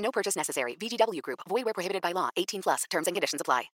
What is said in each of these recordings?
No purchase necessary. VGW Group. Void where prohibited by law. 18 plus. Terms and conditions apply.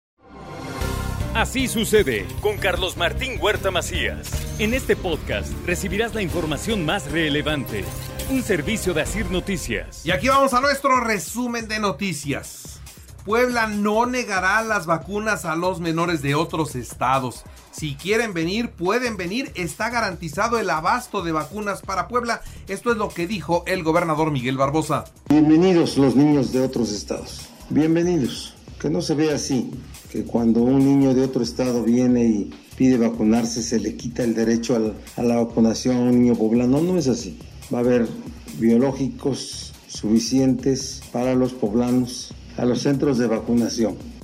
Así sucede con Carlos Martín Huerta Macías. En este podcast recibirás la información más relevante. Un servicio de Asir Noticias. Y aquí vamos a nuestro resumen de noticias. Puebla no negará las vacunas a los menores de otros estados. Si quieren venir, pueden venir. Está garantizado el abasto de vacunas para Puebla. Esto es lo que dijo el gobernador Miguel Barbosa. Bienvenidos los niños de otros estados. Bienvenidos. Que no se vea así, que cuando un niño de otro estado viene y pide vacunarse se le quita el derecho a la vacunación a un niño poblano. No es así. Va a haber biológicos suficientes para los poblanos a los centros de vacunación.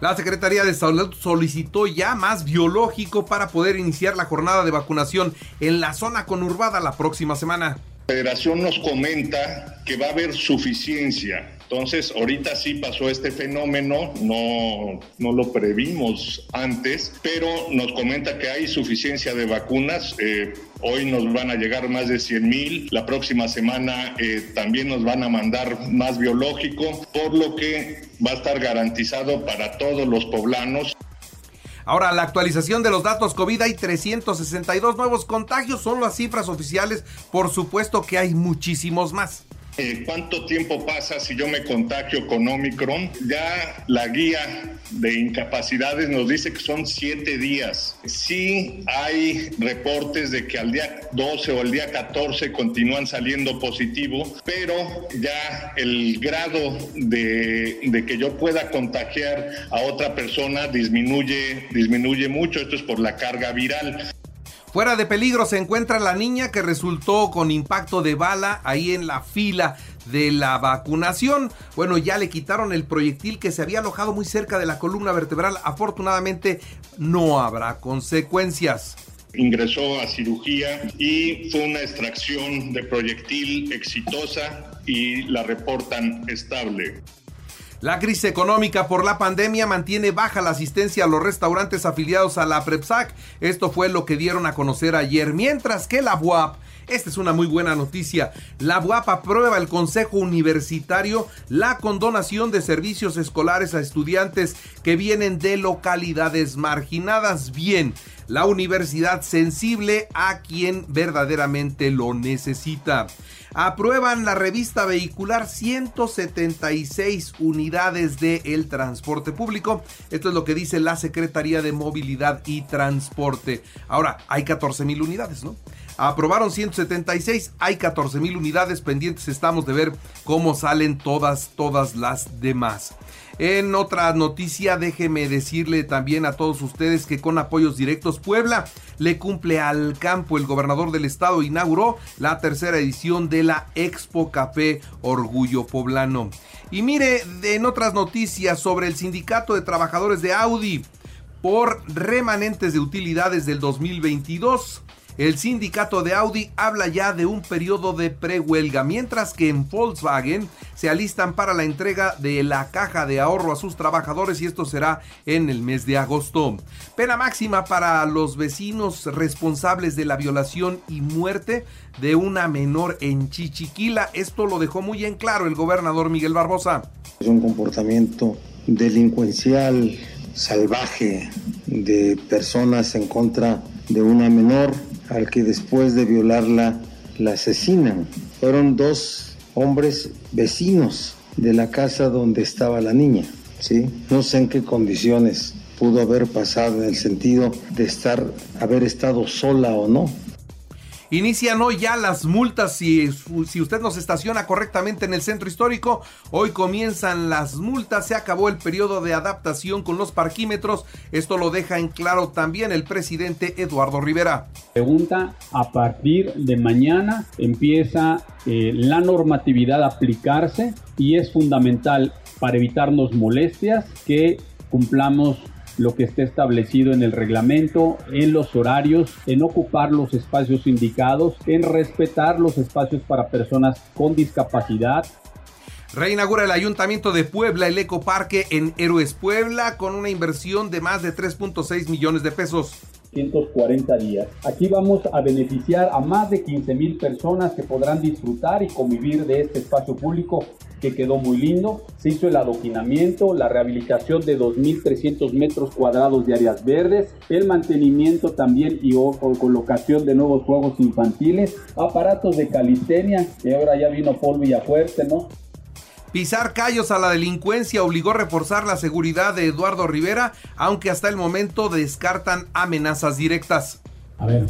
La Secretaría de Salud solicitó ya más biológico para poder iniciar la jornada de vacunación en la zona conurbada la próxima semana. La federación nos comenta que va a haber suficiencia entonces, ahorita sí pasó este fenómeno, no, no lo previmos antes, pero nos comenta que hay suficiencia de vacunas. Eh, hoy nos van a llegar más de 100 mil, la próxima semana eh, también nos van a mandar más biológico, por lo que va a estar garantizado para todos los poblanos. Ahora, la actualización de los datos COVID, hay 362 nuevos contagios, son las cifras oficiales, por supuesto que hay muchísimos más. Eh, ¿Cuánto tiempo pasa si yo me contagio con Omicron? Ya la guía de incapacidades nos dice que son siete días. Sí hay reportes de que al día 12 o al día 14 continúan saliendo positivo, pero ya el grado de, de que yo pueda contagiar a otra persona disminuye, disminuye mucho. Esto es por la carga viral. Fuera de peligro se encuentra la niña que resultó con impacto de bala ahí en la fila de la vacunación. Bueno, ya le quitaron el proyectil que se había alojado muy cerca de la columna vertebral. Afortunadamente no habrá consecuencias ingresó a cirugía y fue una extracción de proyectil exitosa y la reportan estable. La crisis económica por la pandemia mantiene baja la asistencia a los restaurantes afiliados a la PREPSAC. Esto fue lo que dieron a conocer ayer, mientras que la BUAP esta es una muy buena noticia. La BUAP aprueba el Consejo Universitario la condonación de servicios escolares a estudiantes que vienen de localidades marginadas. Bien, la universidad sensible a quien verdaderamente lo necesita. Aprueban la revista vehicular 176 unidades del el transporte público. Esto es lo que dice la Secretaría de Movilidad y Transporte. Ahora, hay 14 mil unidades, ¿no? Aprobaron 176, hay 14 mil unidades pendientes. Estamos de ver cómo salen todas, todas las demás. En otra noticia, déjeme decirle también a todos ustedes que con apoyos directos Puebla le cumple al campo. El gobernador del estado inauguró la tercera edición de la Expo Café Orgullo Poblano. Y mire, en otras noticias sobre el sindicato de trabajadores de Audi por remanentes de utilidades del 2022. El sindicato de Audi habla ya de un periodo de prehuelga, mientras que en Volkswagen se alistan para la entrega de la caja de ahorro a sus trabajadores y esto será en el mes de agosto. Pena máxima para los vecinos responsables de la violación y muerte de una menor en Chichiquila. Esto lo dejó muy en claro el gobernador Miguel Barbosa. Es un comportamiento delincuencial, salvaje, de personas en contra de una menor al que después de violarla la asesinan. Fueron dos hombres vecinos de la casa donde estaba la niña. ¿sí? No sé en qué condiciones pudo haber pasado en el sentido de estar, haber estado sola o no. Inician hoy ya las multas si, si usted nos estaciona correctamente en el centro histórico. Hoy comienzan las multas, se acabó el periodo de adaptación con los parquímetros. Esto lo deja en claro también el presidente Eduardo Rivera. Pregunta, a partir de mañana empieza eh, la normatividad a aplicarse y es fundamental para evitarnos molestias que cumplamos lo que esté establecido en el reglamento, en los horarios, en ocupar los espacios indicados, en respetar los espacios para personas con discapacidad, Reinaugura el Ayuntamiento de Puebla el Ecoparque en Héroes Puebla con una inversión de más de 3.6 millones de pesos. 140 días. Aquí vamos a beneficiar a más de 15 mil personas que podrán disfrutar y convivir de este espacio público que quedó muy lindo. Se hizo el adoquinamiento, la rehabilitación de 2.300 metros cuadrados de áreas verdes, el mantenimiento también y o, colocación de nuevos juegos infantiles, aparatos de calistenia, que ahora ya vino polvo y a fuerte, ¿no? Pisar callos a la delincuencia obligó a reforzar la seguridad de Eduardo Rivera, aunque hasta el momento descartan amenazas directas. A ver,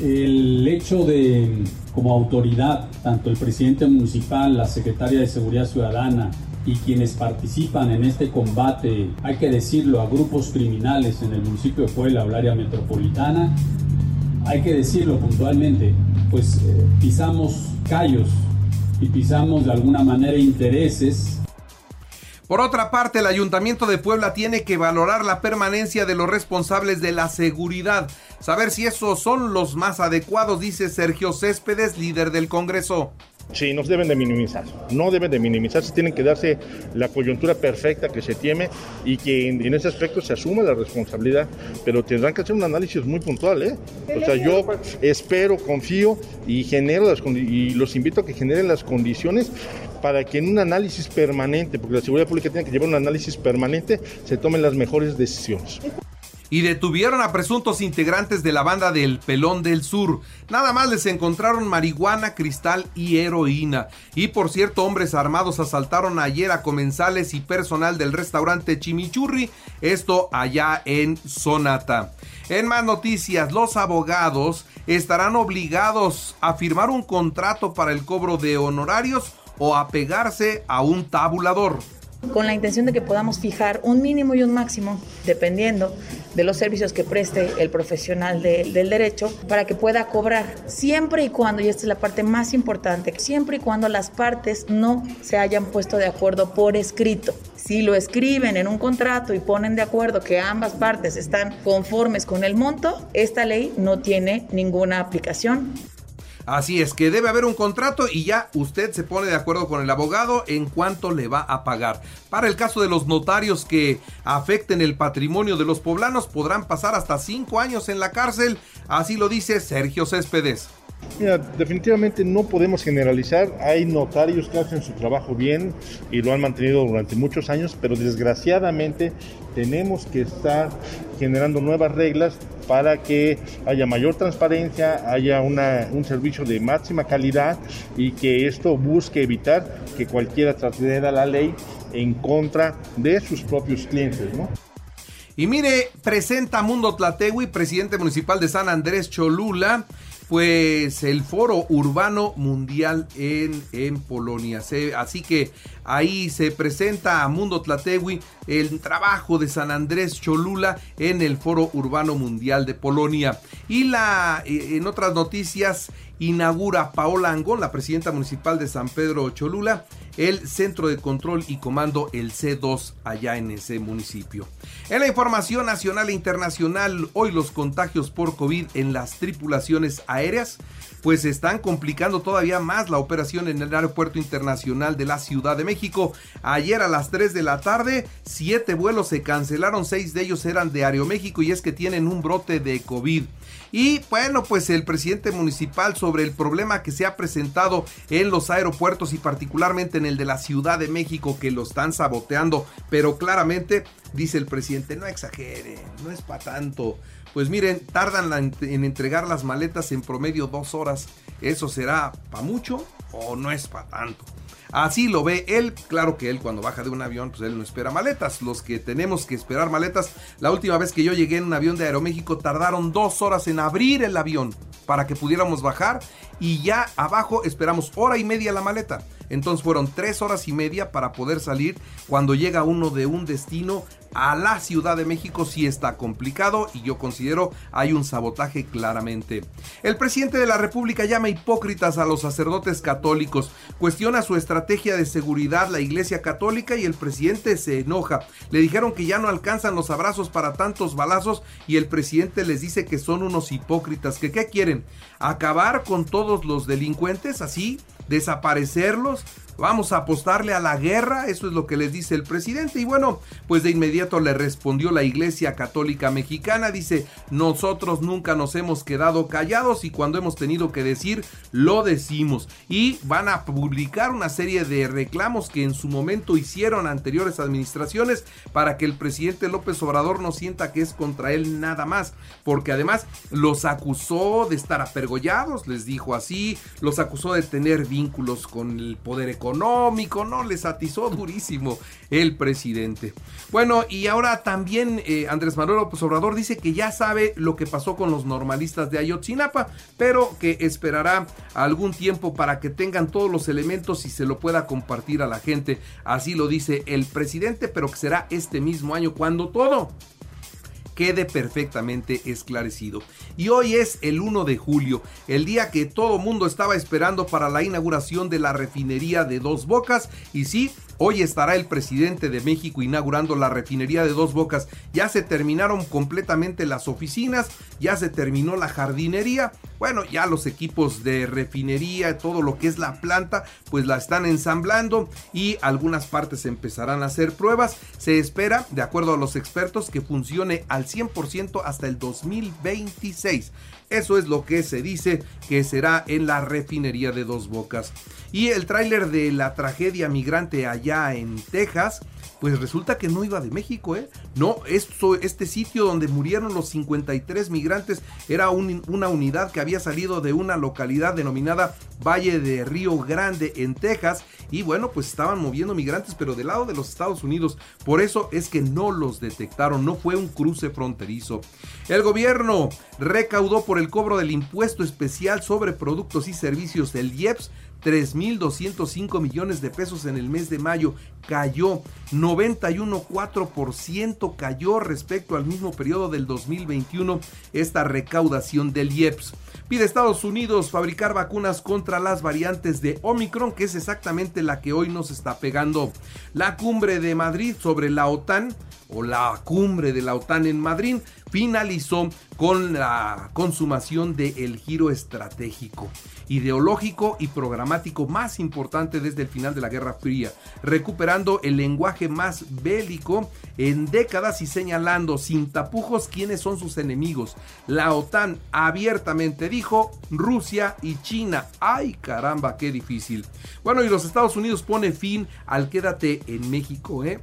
el hecho de, como autoridad, tanto el presidente municipal, la secretaria de Seguridad Ciudadana y quienes participan en este combate, hay que decirlo, a grupos criminales en el municipio de Puebla o el área metropolitana, hay que decirlo puntualmente, pues eh, pisamos callos y pisamos de alguna manera intereses. Por otra parte, el Ayuntamiento de Puebla tiene que valorar la permanencia de los responsables de la seguridad, saber si esos son los más adecuados, dice Sergio Céspedes, líder del Congreso. Sí, no se deben de minimizar, no deben de minimizarse, tienen que darse la coyuntura perfecta que se tiene y que en, ese aspecto se asuma la responsabilidad, pero tendrán que hacer un análisis muy puntual, ¿eh? O sea, yo espero, confío y genero las y los invito a que generen las condiciones para que en un análisis permanente, porque la seguridad pública tiene que llevar un análisis permanente, se tomen las mejores decisiones y detuvieron a presuntos integrantes de la banda del Pelón del Sur. Nada más les encontraron marihuana, cristal y heroína. Y por cierto, hombres armados asaltaron ayer a comensales y personal del restaurante Chimichurri, esto allá en Sonata. En más noticias, los abogados estarán obligados a firmar un contrato para el cobro de honorarios o a pegarse a un tabulador con la intención de que podamos fijar un mínimo y un máximo, dependiendo de los servicios que preste el profesional del derecho, para que pueda cobrar, siempre y cuando, y esta es la parte más importante, siempre y cuando las partes no se hayan puesto de acuerdo por escrito. Si lo escriben en un contrato y ponen de acuerdo que ambas partes están conformes con el monto, esta ley no tiene ninguna aplicación. Así es que debe haber un contrato y ya usted se pone de acuerdo con el abogado en cuánto le va a pagar. Para el caso de los notarios que afecten el patrimonio de los poblanos podrán pasar hasta cinco años en la cárcel, así lo dice Sergio Céspedes. Definitivamente no podemos generalizar. Hay notarios que hacen su trabajo bien y lo han mantenido durante muchos años, pero desgraciadamente tenemos que estar generando nuevas reglas para que haya mayor transparencia, haya un servicio de máxima calidad y que esto busque evitar que cualquiera trasgreda la ley en contra de sus propios clientes, ¿no? Y mire, presenta Mundo Tlategui, presidente municipal de San Andrés Cholula, pues el foro urbano mundial en, en Polonia. así que ahí se presenta a Mundo Tlatewi el trabajo de San Andrés Cholula en el foro urbano mundial de Polonia. Y la, eh, en otras noticias, inaugura Paola Angón, la presidenta municipal de San Pedro Cholula, el Centro de Control y Comando, el C2, allá en ese municipio. En la información nacional e internacional, hoy los contagios por COVID en las tripulaciones aéreas pues están complicando todavía más la operación en el Aeropuerto Internacional de la Ciudad de México. Ayer a las 3 de la tarde, siete vuelos se cancelaron, seis de ellos eran de Aeroméxico y es que tienen un brote de COVID. Y bueno, pues el presidente municipal sobre el problema que se ha presentado en los aeropuertos y particularmente en el de la Ciudad de México que lo están saboteando, pero claramente dice el presidente, no exagere, no es para tanto. Pues miren, tardan en entregar las maletas en promedio dos horas. ¿Eso será para mucho o no es para tanto? Así lo ve él. Claro que él cuando baja de un avión, pues él no espera maletas. Los que tenemos que esperar maletas, la última vez que yo llegué en un avión de Aeroméxico tardaron dos horas en abrir el avión para que pudiéramos bajar y ya abajo esperamos hora y media la maleta. Entonces fueron tres horas y media para poder salir cuando llega uno de un destino a la Ciudad de México sí está complicado y yo considero hay un sabotaje claramente. El presidente de la República llama hipócritas a los sacerdotes católicos, cuestiona su estrategia de seguridad la Iglesia Católica y el presidente se enoja. Le dijeron que ya no alcanzan los abrazos para tantos balazos y el presidente les dice que son unos hipócritas, que qué quieren, acabar con todos los delincuentes así, desaparecerlos, Vamos a apostarle a la guerra, eso es lo que les dice el presidente. Y bueno, pues de inmediato le respondió la Iglesia Católica Mexicana. Dice, nosotros nunca nos hemos quedado callados y cuando hemos tenido que decir, lo decimos. Y van a publicar una serie de reclamos que en su momento hicieron anteriores administraciones para que el presidente López Obrador no sienta que es contra él nada más. Porque además los acusó de estar apergollados, les dijo así, los acusó de tener vínculos con el poder económico económico, no les atizó durísimo el presidente. Bueno, y ahora también eh, Andrés Manuel López dice que ya sabe lo que pasó con los normalistas de Ayotzinapa, pero que esperará algún tiempo para que tengan todos los elementos y se lo pueda compartir a la gente. Así lo dice el presidente, pero que será este mismo año cuando todo quede perfectamente esclarecido. Y hoy es el 1 de julio, el día que todo mundo estaba esperando para la inauguración de la refinería de Dos Bocas. Y sí, Hoy estará el presidente de México inaugurando la refinería de Dos Bocas. Ya se terminaron completamente las oficinas, ya se terminó la jardinería. Bueno, ya los equipos de refinería, todo lo que es la planta, pues la están ensamblando y algunas partes empezarán a hacer pruebas. Se espera, de acuerdo a los expertos, que funcione al 100% hasta el 2026. Eso es lo que se dice que será en la refinería de Dos Bocas. Y el tráiler de la tragedia migrante allá en Texas pues resulta que no iba de México, ¿eh? No, esto, este sitio donde murieron los 53 migrantes era una unidad que había salido de una localidad denominada Valle de Río Grande en Texas y bueno, pues estaban moviendo migrantes pero del lado de los Estados Unidos. Por eso es que no los detectaron, no fue un cruce fronterizo. El gobierno recaudó por el cobro del impuesto especial sobre productos y servicios del IEPS 3.205 millones de pesos en el mes de mayo, cayó 91,4% cayó respecto al mismo periodo del 2021 esta recaudación del IEPS. Pide Estados Unidos fabricar vacunas contra las variantes de Omicron, que es exactamente la que hoy nos está pegando. La cumbre de Madrid sobre la OTAN o la cumbre de la OTAN en Madrid finalizó con la consumación del giro estratégico, ideológico y programático más importante desde el final de la Guerra Fría, recuperando el lenguaje más bélico en décadas y señalando sin tapujos quiénes son sus enemigos. La OTAN abiertamente dijo Rusia y China. ¡Ay caramba, qué difícil! Bueno, y los Estados Unidos pone fin al quédate en México, ¿eh?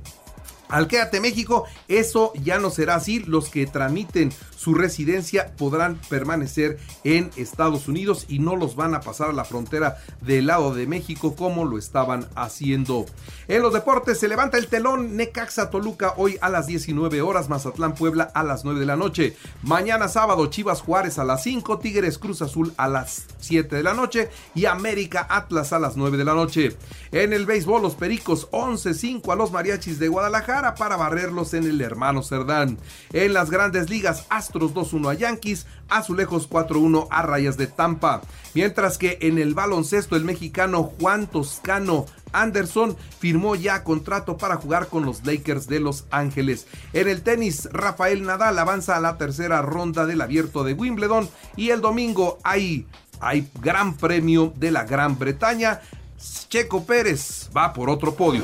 Al Quédate México, eso ya no será así. Los que tramiten su residencia podrán permanecer en Estados Unidos y no los van a pasar a la frontera del lado de México como lo estaban haciendo. En los deportes se levanta el telón Necaxa Toluca hoy a las 19 horas, Mazatlán Puebla a las 9 de la noche. Mañana sábado Chivas Juárez a las 5, Tigres Cruz Azul a las 7 de la noche y América Atlas a las 9 de la noche. En el béisbol los Pericos 11-5 a los Mariachis de Para barrerlos en el hermano Cerdán. En las grandes ligas Astros 2-1 a Yankees, Azulejos 4-1 a Rayas de Tampa. Mientras que en el baloncesto el mexicano Juan Toscano Anderson firmó ya contrato para jugar con los Lakers de Los Ángeles. En el tenis, Rafael Nadal avanza a la tercera ronda del abierto de Wimbledon y el domingo hay, hay gran premio de la Gran Bretaña. Checo Pérez va por otro podio.